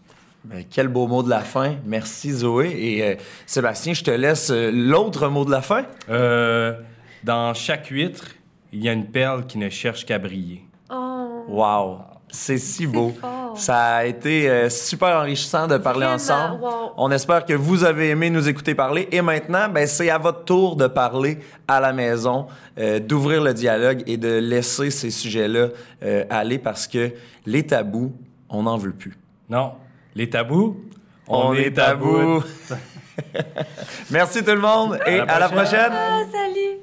Ben, quel beau mot de la fin. Merci Zoé. Et euh, Sébastien, je te laisse euh, l'autre mot de la fin. Euh, dans chaque huître, il y a une perle qui ne cherche qu'à briller. Oh, Wow, c'est si beau. Ça a été euh, super enrichissant de parler ensemble. On espère que vous avez aimé nous écouter parler. Et maintenant, ben, c'est à votre tour de parler à la maison, euh, d'ouvrir le dialogue et de laisser ces sujets-là euh, aller parce que les tabous, on n'en veut plus. Non, les tabous, on, est, tabous. Merci tout le monde et à la prochaine. Salut.